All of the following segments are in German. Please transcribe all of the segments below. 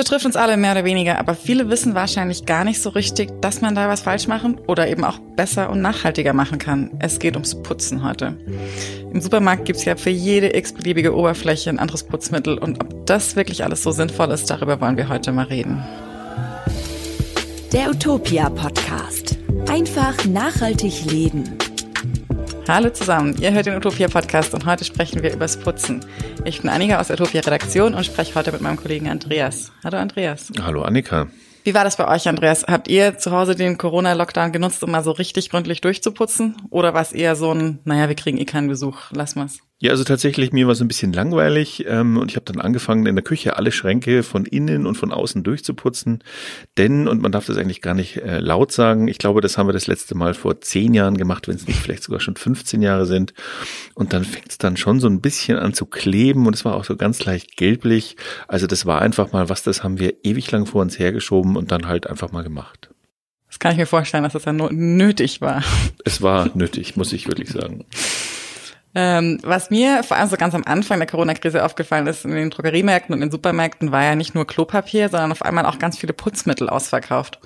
betrifft uns alle mehr oder weniger, aber viele wissen wahrscheinlich gar nicht so richtig, dass man da was falsch machen oder eben auch besser und nachhaltiger machen kann. Es geht ums Putzen heute. Im Supermarkt gibt's ja für jede x-beliebige Oberfläche ein anderes Putzmittel und ob das wirklich alles so sinnvoll ist, darüber wollen wir heute mal reden. Der Utopia Podcast. Einfach nachhaltig leben. Hallo zusammen, ihr hört den Utopia Podcast und heute sprechen wir übers Putzen. Ich bin Annika aus der Utopia Redaktion und spreche heute mit meinem Kollegen Andreas. Hallo Andreas. Hallo Annika. Wie war das bei euch, Andreas? Habt ihr zu Hause den Corona-Lockdown genutzt, um mal so richtig gründlich durchzuputzen? Oder war es eher so ein, naja, wir kriegen eh keinen Besuch, lass mal's? Ja, also tatsächlich, mir war es ein bisschen langweilig ähm, und ich habe dann angefangen, in der Küche alle Schränke von innen und von außen durchzuputzen. Denn, und man darf das eigentlich gar nicht äh, laut sagen, ich glaube, das haben wir das letzte Mal vor zehn Jahren gemacht, wenn es nicht vielleicht sogar schon 15 Jahre sind. Und dann fängt es dann schon so ein bisschen an zu kleben und es war auch so ganz leicht gelblich. Also das war einfach mal was, das haben wir ewig lang vor uns hergeschoben und dann halt einfach mal gemacht. Das kann ich mir vorstellen, dass das dann nötig war. Es war nötig, muss ich wirklich sagen. Ähm, was mir vor allem so ganz am Anfang der Corona-Krise aufgefallen ist, in den Drogeriemärkten und in den Supermärkten war ja nicht nur Klopapier, sondern auf einmal auch ganz viele Putzmittel ausverkauft.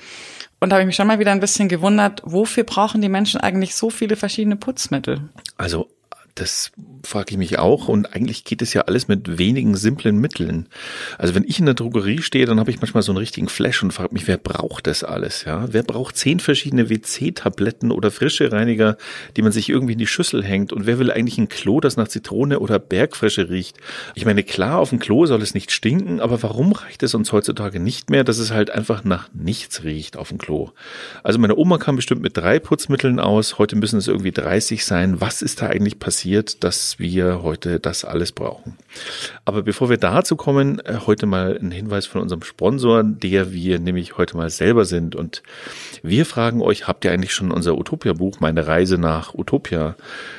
Und da habe ich mich schon mal wieder ein bisschen gewundert, wofür brauchen die Menschen eigentlich so viele verschiedene Putzmittel? Also das frage ich mich auch. Und eigentlich geht es ja alles mit wenigen simplen Mitteln. Also wenn ich in der Drogerie stehe, dann habe ich manchmal so einen richtigen Flash und frage mich, wer braucht das alles? Ja, wer braucht zehn verschiedene WC-Tabletten oder frische Reiniger, die man sich irgendwie in die Schüssel hängt? Und wer will eigentlich ein Klo, das nach Zitrone oder Bergfrische riecht? Ich meine, klar, auf dem Klo soll es nicht stinken, aber warum reicht es uns heutzutage nicht mehr, dass es halt einfach nach nichts riecht auf dem Klo? Also meine Oma kam bestimmt mit drei Putzmitteln aus. Heute müssen es irgendwie 30 sein. Was ist da eigentlich passiert? Passiert, dass wir heute das alles brauchen. Aber bevor wir dazu kommen, äh, heute mal ein Hinweis von unserem Sponsor, der wir nämlich heute mal selber sind. Und wir fragen euch, habt ihr eigentlich schon unser Utopia-Buch, meine Reise nach Utopia?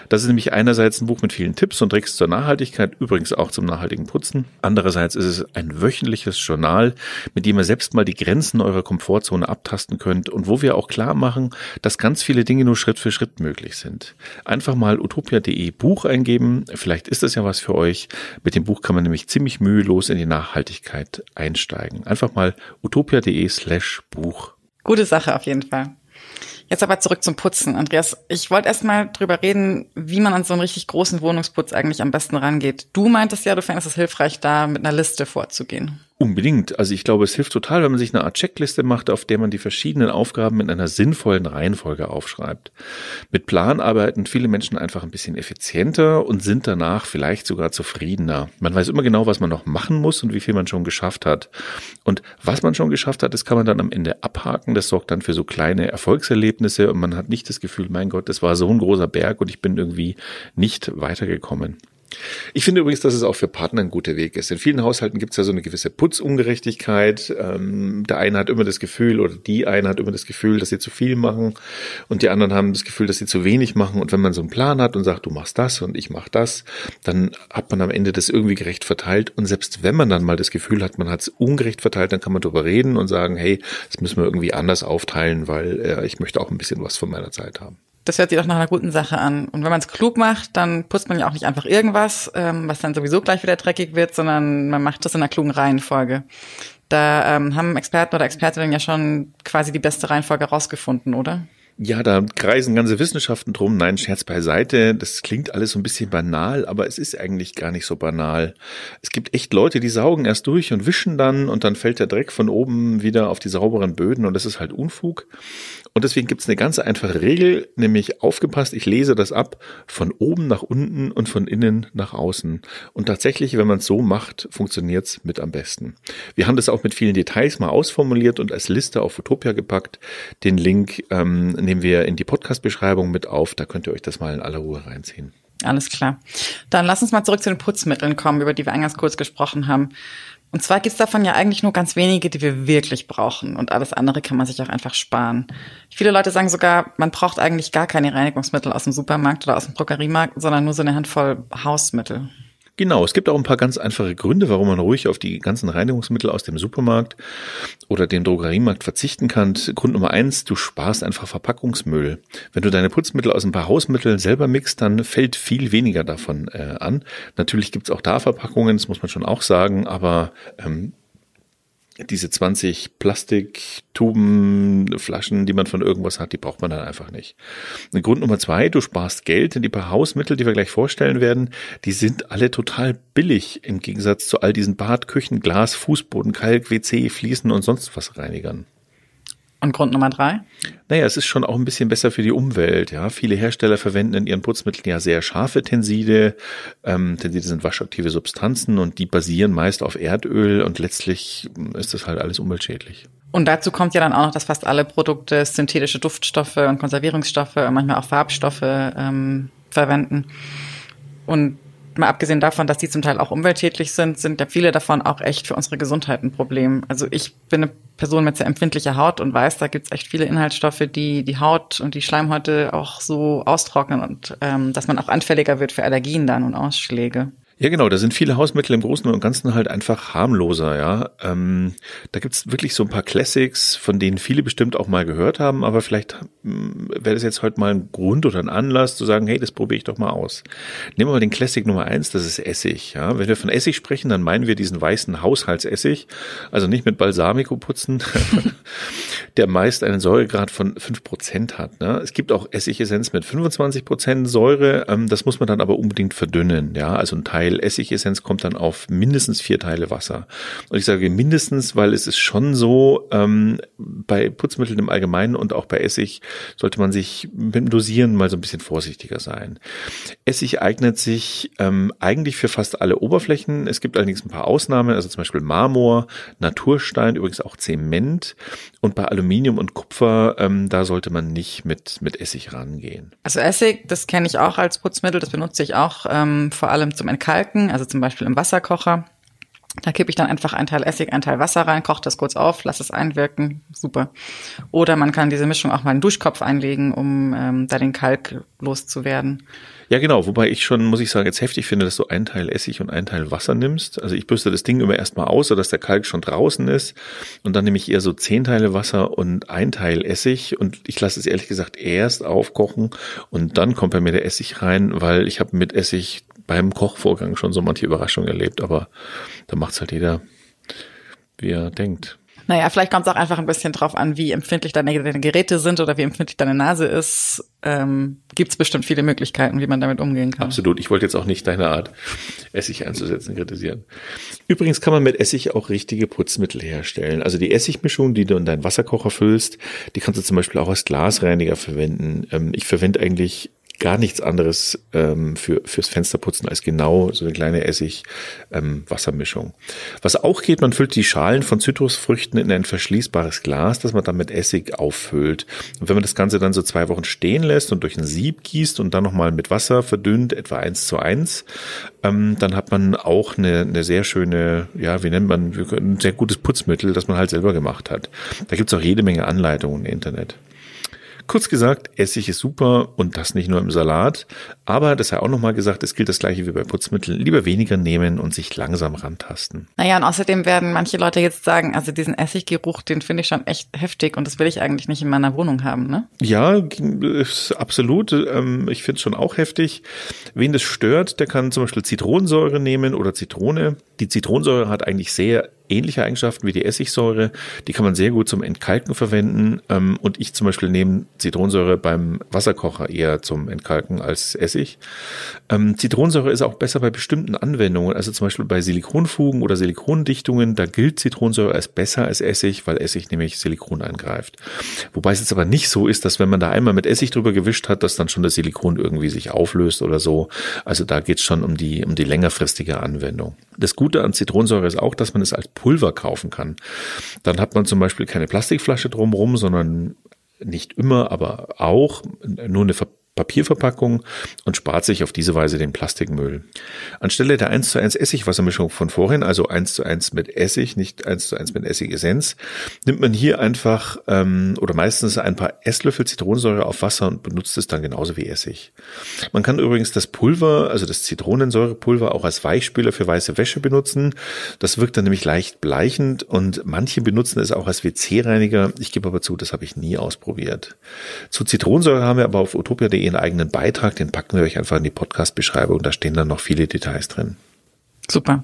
Das ist nämlich einerseits ein Buch mit vielen Tipps und Tricks zur Nachhaltigkeit, übrigens auch zum nachhaltigen Putzen. Andererseits ist es ein wöchentliches Journal, mit dem ihr selbst mal die Grenzen eurer Komfortzone abtasten könnt und wo wir auch klar machen, dass ganz viele Dinge nur Schritt für Schritt möglich sind. Einfach mal utopia.de Buch eingeben. Vielleicht ist das ja was für euch. Mit dem Buch kann man nämlich ziemlich mühelos in die Nachhaltigkeit einsteigen. Einfach mal utopia.de slash Buch. Gute Sache auf jeden Fall. Jetzt aber zurück zum Putzen. Andreas, ich wollte erst mal drüber reden, wie man an so einen richtig großen Wohnungsputz eigentlich am besten rangeht. Du meintest ja, du fändest es hilfreich, da mit einer Liste vorzugehen. Unbedingt. Also ich glaube, es hilft total, wenn man sich eine Art Checkliste macht, auf der man die verschiedenen Aufgaben in einer sinnvollen Reihenfolge aufschreibt. Mit Plan arbeiten viele Menschen einfach ein bisschen effizienter und sind danach vielleicht sogar zufriedener. Man weiß immer genau, was man noch machen muss und wie viel man schon geschafft hat. Und was man schon geschafft hat, das kann man dann am Ende abhaken. Das sorgt dann für so kleine Erfolgserlebnisse und man hat nicht das Gefühl, mein Gott, das war so ein großer Berg und ich bin irgendwie nicht weitergekommen. Ich finde übrigens, dass es auch für Partner ein guter Weg ist. In vielen Haushalten gibt es ja so eine gewisse Putzungerechtigkeit. Ähm, der eine hat immer das Gefühl oder die eine hat immer das Gefühl, dass sie zu viel machen und die anderen haben das Gefühl, dass sie zu wenig machen. Und wenn man so einen Plan hat und sagt, du machst das und ich mach das, dann hat man am Ende das irgendwie gerecht verteilt. Und selbst wenn man dann mal das Gefühl hat, man hat es ungerecht verteilt, dann kann man darüber reden und sagen, hey, das müssen wir irgendwie anders aufteilen, weil äh, ich möchte auch ein bisschen was von meiner Zeit haben. Das hört sich doch nach einer guten Sache an. Und wenn man es klug macht, dann putzt man ja auch nicht einfach irgendwas, ähm, was dann sowieso gleich wieder dreckig wird, sondern man macht das in einer klugen Reihenfolge. Da ähm, haben Experten oder Expertinnen ja schon quasi die beste Reihenfolge rausgefunden, oder? Ja, da kreisen ganze Wissenschaften drum. Nein, Scherz beiseite. Das klingt alles so ein bisschen banal, aber es ist eigentlich gar nicht so banal. Es gibt echt Leute, die saugen erst durch und wischen dann und dann fällt der Dreck von oben wieder auf die sauberen Böden und das ist halt Unfug. Und deswegen gibt es eine ganz einfache Regel, nämlich aufgepasst, ich lese das ab von oben nach unten und von innen nach außen. Und tatsächlich, wenn man es so macht, funktioniert es mit am besten. Wir haben das auch mit vielen Details mal ausformuliert und als Liste auf Utopia gepackt. Den Link ähm, nehmen wir in die Podcast-Beschreibung mit auf. Da könnt ihr euch das mal in aller Ruhe reinziehen. Alles klar. Dann lass uns mal zurück zu den Putzmitteln kommen, über die wir eingangs kurz gesprochen haben. Und zwar gibt's davon ja eigentlich nur ganz wenige, die wir wirklich brauchen. Und alles andere kann man sich auch einfach sparen. Viele Leute sagen sogar, man braucht eigentlich gar keine Reinigungsmittel aus dem Supermarkt oder aus dem Drogeriemarkt, sondern nur so eine Handvoll Hausmittel. Genau, es gibt auch ein paar ganz einfache Gründe, warum man ruhig auf die ganzen Reinigungsmittel aus dem Supermarkt oder dem Drogeriemarkt verzichten kann. Grund Nummer eins, du sparst einfach Verpackungsmüll. Wenn du deine Putzmittel aus ein paar Hausmitteln selber mixt, dann fällt viel weniger davon äh, an. Natürlich gibt's auch da Verpackungen, das muss man schon auch sagen, aber ähm, diese 20 Plastiktuben, Flaschen, die man von irgendwas hat, die braucht man dann einfach nicht. Und Grund Nummer zwei, du sparst Geld, denn die paar Hausmittel, die wir gleich vorstellen werden, die sind alle total billig im Gegensatz zu all diesen Bad, Küchen, Glas, Fußboden, Kalk, WC, Fliesen und sonst was Reinigern. Und Grund Nummer drei? Naja, es ist schon auch ein bisschen besser für die Umwelt. Ja, viele Hersteller verwenden in ihren Putzmitteln ja sehr scharfe Tenside. Ähm, Tenside sind waschaktive Substanzen und die basieren meist auf Erdöl und letztlich ist das halt alles umweltschädlich. Und dazu kommt ja dann auch noch, dass fast alle Produkte synthetische Duftstoffe und Konservierungsstoffe und manchmal auch Farbstoffe ähm, verwenden. Und mal abgesehen davon, dass die zum Teil auch umweltschädlich sind, sind ja viele davon auch echt für unsere Gesundheit ein Problem. Also ich bin eine Person mit sehr empfindlicher Haut und weiß, da gibt's echt viele Inhaltsstoffe, die die Haut und die Schleimhäute auch so austrocknen und ähm, dass man auch anfälliger wird für Allergien dann und Ausschläge. Ja, genau, da sind viele Hausmittel im Großen und Ganzen halt einfach harmloser, ja. Ähm, da gibt's wirklich so ein paar Classics, von denen viele bestimmt auch mal gehört haben, aber vielleicht hm, wäre das jetzt heute mal ein Grund oder ein Anlass zu sagen, hey, das probiere ich doch mal aus. Nehmen wir mal den Classic Nummer eins, das ist Essig, ja. Wenn wir von Essig sprechen, dann meinen wir diesen weißen Haushaltsessig, also nicht mit Balsamico putzen, der meist einen Säuregrad von fünf Prozent hat. Ne? Es gibt auch Essigessenz mit 25% Säure, ähm, das muss man dann aber unbedingt verdünnen, ja, also ein Teil Teil Essigessenz kommt dann auf mindestens vier Teile Wasser. Und ich sage mindestens, weil es ist schon so, ähm, bei Putzmitteln im Allgemeinen und auch bei Essig sollte man sich mit dem Dosieren mal so ein bisschen vorsichtiger sein. Essig eignet sich ähm, eigentlich für fast alle Oberflächen. Es gibt allerdings ein paar Ausnahmen, also zum Beispiel Marmor, Naturstein, übrigens auch Zement. Und bei Aluminium und Kupfer, ähm, da sollte man nicht mit, mit Essig rangehen. Also Essig, das kenne ich auch als Putzmittel, das benutze ich auch ähm, vor allem zum Entkalken Kalken, also zum Beispiel im Wasserkocher. Da kippe ich dann einfach ein Teil Essig, ein Teil Wasser rein, koche das kurz auf, lasse es einwirken, super. Oder man kann diese Mischung auch mal in den Duschkopf einlegen, um ähm, da den Kalk loszuwerden. Ja, genau, wobei ich schon, muss ich sagen, jetzt heftig finde, dass du ein Teil Essig und ein Teil Wasser nimmst. Also ich bürste das Ding immer erstmal aus, sodass der Kalk schon draußen ist. Und dann nehme ich eher so zehn Teile Wasser und ein Teil Essig. Und ich lasse es ehrlich gesagt erst aufkochen und dann kommt bei mir der Essig rein, weil ich habe mit Essig beim Kochvorgang schon so manche Überraschungen erlebt, aber da macht's halt jeder, wie er denkt. Naja, vielleicht kommt es auch einfach ein bisschen drauf an, wie empfindlich deine, deine Geräte sind oder wie empfindlich deine Nase ist. Ähm, Gibt es bestimmt viele Möglichkeiten, wie man damit umgehen kann. Absolut. Ich wollte jetzt auch nicht deine Art, Essig einzusetzen, kritisieren. Übrigens kann man mit Essig auch richtige Putzmittel herstellen. Also die Essigmischung, die du in deinen Wasserkocher füllst, die kannst du zum Beispiel auch als Glasreiniger verwenden. Ähm, ich verwende eigentlich gar nichts anderes ähm, für fürs Fensterputzen als genau so eine kleine Essig-Wassermischung. Ähm, Was auch geht, man füllt die Schalen von Zitrusfrüchten in ein verschließbares Glas, das man dann mit Essig auffüllt. Und wenn man das Ganze dann so zwei Wochen stehen lässt und durch ein Sieb gießt und dann nochmal mit Wasser verdünnt, etwa eins zu eins, ähm, dann hat man auch eine, eine sehr schöne, ja, wie nennt man, ein sehr gutes Putzmittel, das man halt selber gemacht hat. Da gibt's auch jede Menge Anleitungen im Internet. Kurz gesagt, Essig ist super und das nicht nur im Salat. Aber das sei auch nochmal gesagt, es gilt das gleiche wie bei Putzmitteln. Lieber weniger nehmen und sich langsam rantasten. Naja, und außerdem werden manche Leute jetzt sagen, also diesen Essiggeruch, den finde ich schon echt heftig und das will ich eigentlich nicht in meiner Wohnung haben, ne? Ja, absolut. Ähm, ich finde es schon auch heftig. Wen das stört, der kann zum Beispiel Zitronensäure nehmen oder Zitrone. Die Zitronensäure hat eigentlich sehr ähnliche Eigenschaften wie die Essigsäure. Die kann man sehr gut zum Entkalken verwenden. Ähm, und ich zum Beispiel nehme Zitronensäure beim Wasserkocher eher zum Entkalken als Essig. Ähm, Zitronensäure ist auch besser bei bestimmten Anwendungen, also zum Beispiel bei Silikonfugen oder Silikondichtungen. Da gilt Zitronensäure als besser als Essig, weil Essig nämlich Silikon eingreift. Wobei es jetzt aber nicht so ist, dass wenn man da einmal mit Essig drüber gewischt hat, dass dann schon das Silikon irgendwie sich auflöst oder so. Also da geht es schon um die, um die längerfristige Anwendung. Das Gute an Zitronensäure ist auch, dass man es als Pulver kaufen kann. Dann hat man zum Beispiel keine Plastikflasche drumherum, sondern nicht immer, aber auch nur eine Papierverpackung und spart sich auf diese Weise den Plastikmüll. Anstelle der 1 zu 1 Essigwassermischung von vorhin, also 1 zu 1 mit Essig, nicht 1 zu 1 mit Essigessenz, nimmt man hier einfach ähm, oder meistens ein paar Esslöffel Zitronensäure auf Wasser und benutzt es dann genauso wie Essig. Man kann übrigens das Pulver, also das Zitronensäurepulver, auch als Weichspüler für weiße Wäsche benutzen. Das wirkt dann nämlich leicht bleichend und manche benutzen es auch als WC-Reiniger. Ich gebe aber zu, das habe ich nie ausprobiert. Zu Zitronensäure haben wir aber auf utopia.de ihren eigenen Beitrag, den packen wir euch einfach in die Podcast-Beschreibung, da stehen dann noch viele Details drin. Super.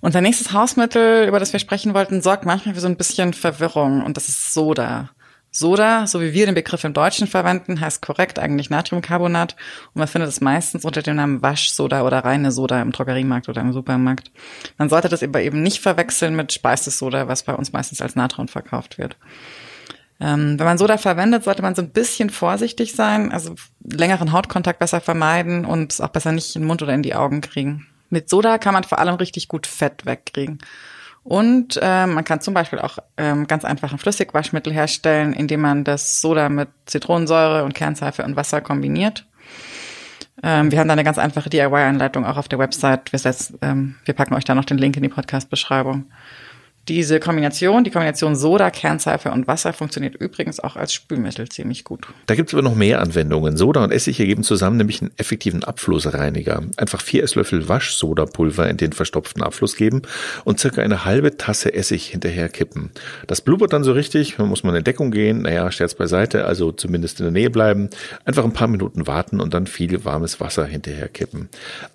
Unser nächstes Hausmittel, über das wir sprechen wollten, sorgt manchmal für so ein bisschen Verwirrung und das ist Soda. Soda, so wie wir den Begriff im Deutschen verwenden, heißt korrekt eigentlich Natriumcarbonat und man findet es meistens unter dem Namen Waschsoda oder reine Soda im Drogeriemarkt oder im Supermarkt. Man sollte das aber eben nicht verwechseln mit Speisesoda, was bei uns meistens als Natron verkauft wird. Ähm, wenn man Soda verwendet, sollte man so ein bisschen vorsichtig sein, also längeren Hautkontakt besser vermeiden und es auch besser nicht in den Mund oder in die Augen kriegen. Mit Soda kann man vor allem richtig gut Fett wegkriegen. Und äh, man kann zum Beispiel auch ähm, ganz einfach ein Flüssigwaschmittel herstellen, indem man das Soda mit Zitronensäure und Kernseife und Wasser kombiniert. Ähm, wir haben da eine ganz einfache DIY-Anleitung auch auf der Website. Wir, setz, ähm, wir packen euch da noch den Link in die Podcast-Beschreibung. Diese Kombination, die Kombination Soda, Kernseife und Wasser funktioniert übrigens auch als Spülmittel ziemlich gut. Da gibt es aber noch mehr Anwendungen. Soda und Essig ergeben zusammen nämlich einen effektiven Abflussreiniger. Einfach vier Esslöffel Waschsodapulver in den verstopften Abfluss geben und circa eine halbe Tasse Essig hinterher kippen. Das blubbert dann so richtig, dann muss man in Deckung gehen, naja, Scherz beiseite, also zumindest in der Nähe bleiben, einfach ein paar Minuten warten und dann viel warmes Wasser hinterher kippen.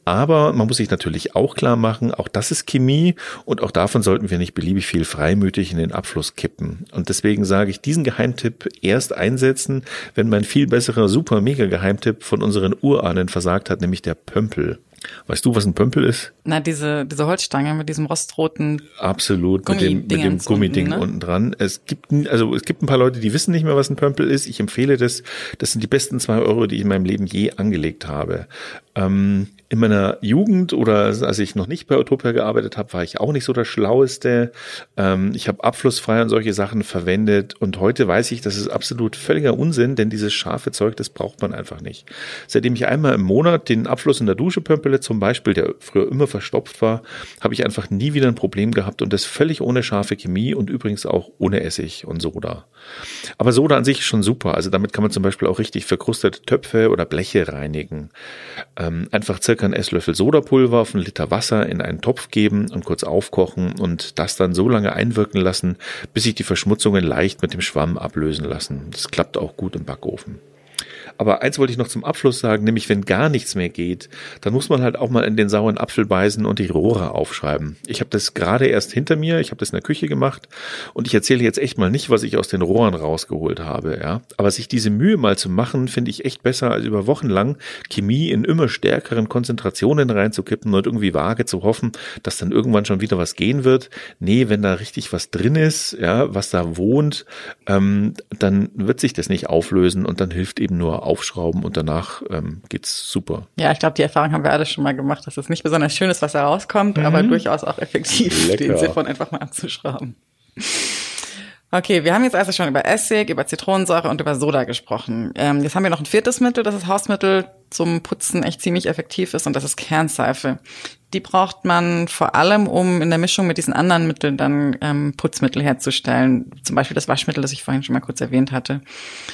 Aber man muss sich natürlich auch klar machen, auch das ist Chemie und auch davon sollten wir nicht beliebig viel freimütig in den Abfluss kippen. Und deswegen sage ich, diesen Geheimtipp erst einsetzen, wenn mein viel besserer super mega Geheimtipp von unseren Urahnen versagt hat, nämlich der Pömpel. Weißt du, was ein Pömpel ist? Na, diese, diese Holzstange mit diesem rostroten. Absolut, mit dem, mit dem Gummiding unten, ne? unten dran. Es gibt, also, es gibt ein paar Leute, die wissen nicht mehr, was ein Pömpel ist. Ich empfehle das. Das sind die besten zwei Euro, die ich in meinem Leben je angelegt habe. Ähm, in meiner Jugend oder als ich noch nicht bei Utopia gearbeitet habe, war ich auch nicht so der Schlaueste. Ähm, ich habe abflussfrei und solche Sachen verwendet und heute weiß ich, das ist absolut völliger Unsinn, denn dieses scharfe Zeug, das braucht man einfach nicht. Seitdem ich einmal im Monat den Abfluss in der Dusche pömpele zum Beispiel, der früher immer verstopft war, habe ich einfach nie wieder ein Problem gehabt und das völlig ohne scharfe Chemie und übrigens auch ohne Essig und Soda. Aber Soda an sich ist schon super. Also damit kann man zum Beispiel auch richtig verkrustete Töpfe oder Bleche reinigen. Ähm, einfach circa einen Esslöffel Sodapulver auf einen Liter Wasser in einen Topf geben und kurz aufkochen und das dann so lange einwirken lassen, bis sich die Verschmutzungen leicht mit dem Schwamm ablösen lassen. Das klappt auch gut im Backofen. Aber eins wollte ich noch zum Abschluss sagen, nämlich wenn gar nichts mehr geht, dann muss man halt auch mal in den sauren Apfel beißen und die Rohre aufschreiben. Ich habe das gerade erst hinter mir, ich habe das in der Küche gemacht und ich erzähle jetzt echt mal nicht, was ich aus den Rohren rausgeholt habe, ja. Aber sich diese Mühe mal zu machen, finde ich echt besser, als über Wochen lang Chemie in immer stärkeren Konzentrationen reinzukippen und irgendwie vage zu hoffen, dass dann irgendwann schon wieder was gehen wird. Nee, wenn da richtig was drin ist, ja, was da wohnt, ähm, dann wird sich das nicht auflösen und dann hilft eben nur aufschrauben und danach ähm, geht's super. Ja, ich glaube, die Erfahrung haben wir alle schon mal gemacht, dass es nicht besonders schön ist, was da rauskommt, mhm. aber durchaus auch effektiv, Lecker. den Siphon einfach mal abzuschrauben. Okay, wir haben jetzt also schon über Essig, über Zitronensäure und über Soda gesprochen. Ähm, jetzt haben wir noch ein viertes Mittel, das ist Hausmittel zum Putzen echt ziemlich effektiv ist und das ist Kernseife. Die braucht man vor allem, um in der Mischung mit diesen anderen Mitteln dann ähm, Putzmittel herzustellen. Zum Beispiel das Waschmittel, das ich vorhin schon mal kurz erwähnt hatte.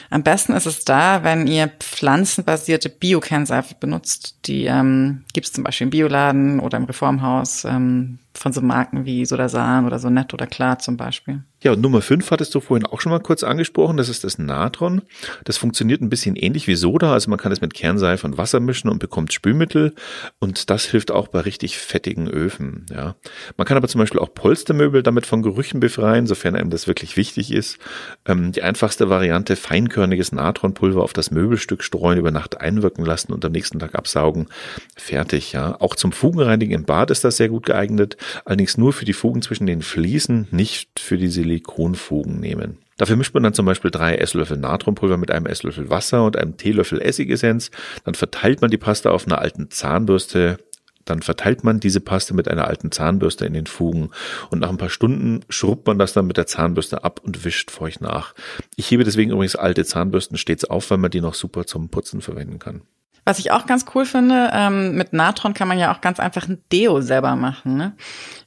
Am besten ist es da, wenn ihr pflanzenbasierte Bio-Kernseife benutzt. Die ähm, gibt es zum Beispiel im Bioladen oder im Reformhaus ähm, von so Marken wie Sodasan oder so Nett oder Klar zum Beispiel. Ja, und Nummer 5 hattest du vorhin auch schon mal kurz angesprochen. Das ist das Natron. Das funktioniert ein bisschen ähnlich wie Soda. Also man kann es mit Kernseife und Wasser mischen und bekommt Spülmittel. Und das hilft auch bei richtig fettigen Öfen. Ja. Man kann aber zum Beispiel auch Polstermöbel damit von Gerüchen befreien, sofern einem das wirklich wichtig ist. Ähm, die einfachste Variante, feinkörniges Natronpulver auf das Möbelstück streuen, über Nacht einwirken lassen und am nächsten Tag absaugen. Fertig, ja. Auch zum Fugenreinigen im Bad ist das sehr gut geeignet. Allerdings nur für die Fugen zwischen den Fliesen, nicht für die Silikonfugen nehmen. Dafür mischt man dann zum Beispiel drei Esslöffel Natronpulver mit einem Esslöffel Wasser und einem Teelöffel Essigessenz. Dann verteilt man die Paste auf einer alten Zahnbürste. Dann verteilt man diese Paste mit einer alten Zahnbürste in den Fugen und nach ein paar Stunden schrubbt man das dann mit der Zahnbürste ab und wischt feucht nach. Ich hebe deswegen übrigens alte Zahnbürsten stets auf, weil man die noch super zum Putzen verwenden kann. Was ich auch ganz cool finde, ähm, mit Natron kann man ja auch ganz einfach ein Deo selber machen. Ne?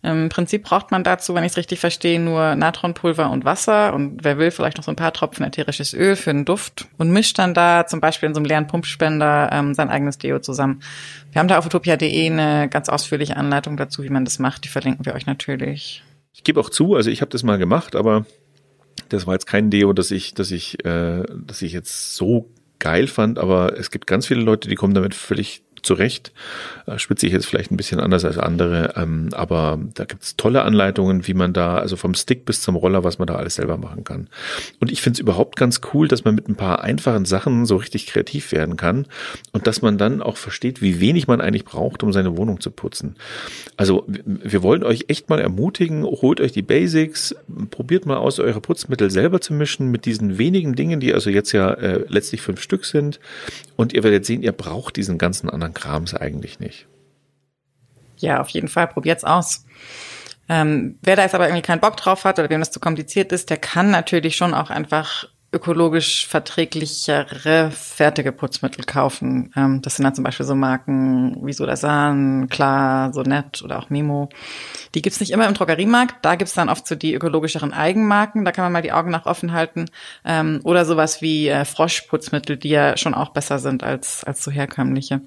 Im Prinzip braucht man dazu, wenn ich es richtig verstehe, nur Natronpulver und Wasser und wer will, vielleicht noch so ein paar Tropfen ätherisches Öl für den Duft und mischt dann da zum Beispiel in so einem leeren Pumpspender ähm, sein eigenes Deo zusammen. Wir haben da auf utopia.de eine ganz ausführliche Anleitung dazu, wie man das macht. Die verlinken wir euch natürlich. Ich gebe auch zu, also ich habe das mal gemacht, aber das war jetzt kein Deo, das ich, dass ich, äh, dass ich jetzt so geil fand, aber es gibt ganz viele Leute, die kommen damit völlig zu Recht. Äh, spitze ich jetzt vielleicht ein bisschen anders als andere, ähm, aber da gibt es tolle Anleitungen, wie man da, also vom Stick bis zum Roller, was man da alles selber machen kann. Und ich finde es überhaupt ganz cool, dass man mit ein paar einfachen Sachen so richtig kreativ werden kann und dass man dann auch versteht, wie wenig man eigentlich braucht, um seine Wohnung zu putzen. Also wir wollen euch echt mal ermutigen, holt euch die Basics, probiert mal aus, eure Putzmittel selber zu mischen mit diesen wenigen Dingen, die also jetzt ja äh, letztlich fünf Stück sind. Und ihr werdet sehen, ihr braucht diesen ganzen anderen Krams eigentlich nicht. Ja, auf jeden Fall. Probiert's aus. Ähm, wer da jetzt aber irgendwie keinen Bock drauf hat oder wem das zu kompliziert ist, der kann natürlich schon auch einfach ökologisch verträglichere fertige Putzmittel kaufen. Ähm, das sind dann zum Beispiel so Marken wie Sodasan, Klar, Sonett oder auch Memo. Die gibt's nicht immer im Drogeriemarkt. Da gibt's dann oft so die ökologischeren Eigenmarken. Da kann man mal die Augen nach offen halten. Ähm, oder sowas wie äh, Froschputzmittel, die ja schon auch besser sind als, als so herkömmliche.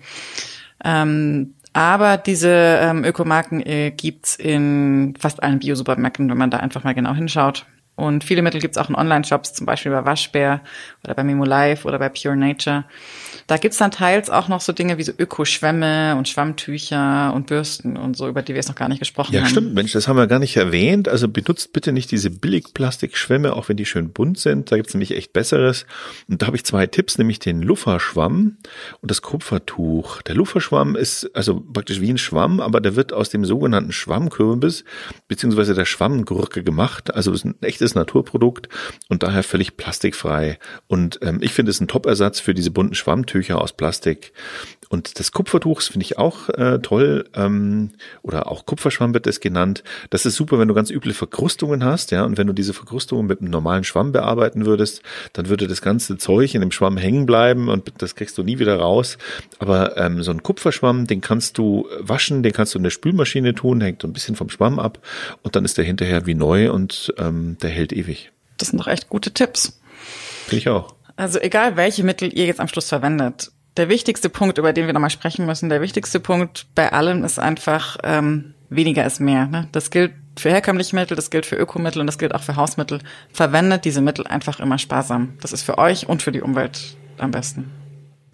Ähm, aber diese ähm, Ökomarken äh, gibt's in fast allen Bio-Supermärkten, wenn man da einfach mal genau hinschaut. Und viele Mittel gibt's auch in Online-Shops, zum Beispiel bei Waschbär oder bei Memo Life oder bei Pure Nature. Da gibt's dann teils auch noch so Dinge wie so Ökoschwämme und Schwammtücher und Bürsten und so, über die wir jetzt noch gar nicht gesprochen ja, haben. Ja, stimmt, Mensch, das haben wir gar nicht erwähnt. Also benutzt bitte nicht diese Billigplastikschwämme, auch wenn die schön bunt sind. Da gibt's nämlich echt Besseres. Und da habe ich zwei Tipps, nämlich den Lufferschwamm und das Kupfertuch. Der Lufferschwamm ist also praktisch wie ein Schwamm, aber der wird aus dem sogenannten Schwammkürbis beziehungsweise der Schwammgurke gemacht. Also ist ein echtes Naturprodukt und daher völlig plastikfrei. Und ähm, ich finde es ein Top-Ersatz für diese bunten Schwammtücher Tücher aus Plastik. Und das Kupfertuch finde ich auch äh, toll, ähm, oder auch Kupferschwamm wird es genannt. Das ist super, wenn du ganz üble Verkrustungen hast, ja, und wenn du diese Verkrustungen mit einem normalen Schwamm bearbeiten würdest, dann würde das ganze Zeug in dem Schwamm hängen bleiben und das kriegst du nie wieder raus. Aber ähm, so ein Kupferschwamm, den kannst du waschen, den kannst du in der Spülmaschine tun, hängt so ein bisschen vom Schwamm ab und dann ist der hinterher wie neu und ähm, der hält ewig. Das sind doch echt gute Tipps. Finde ich auch. Also egal, welche Mittel ihr jetzt am Schluss verwendet, der wichtigste Punkt, über den wir nochmal sprechen müssen, der wichtigste Punkt bei allem ist einfach, ähm, weniger ist mehr. Ne? Das gilt für herkömmliche Mittel, das gilt für Ökomittel und das gilt auch für Hausmittel. Verwendet diese Mittel einfach immer sparsam. Das ist für euch und für die Umwelt am besten.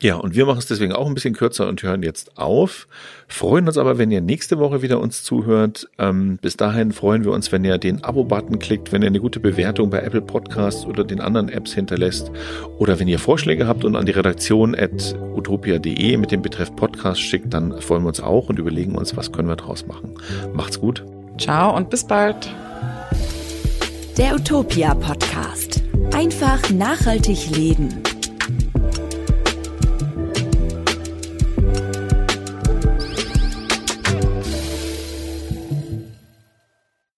Ja, und wir machen es deswegen auch ein bisschen kürzer und hören jetzt auf. Freuen uns aber, wenn ihr nächste Woche wieder uns zuhört. Ähm, bis dahin freuen wir uns, wenn ihr den Abo-Button klickt, wenn ihr eine gute Bewertung bei Apple Podcasts oder den anderen Apps hinterlässt oder wenn ihr Vorschläge habt und an die Redaktion at utopia.de mit dem Betreff Podcast schickt, dann freuen wir uns auch und überlegen uns, was können wir draus machen. Macht's gut. Ciao und bis bald. Der Utopia Podcast. Einfach nachhaltig leben.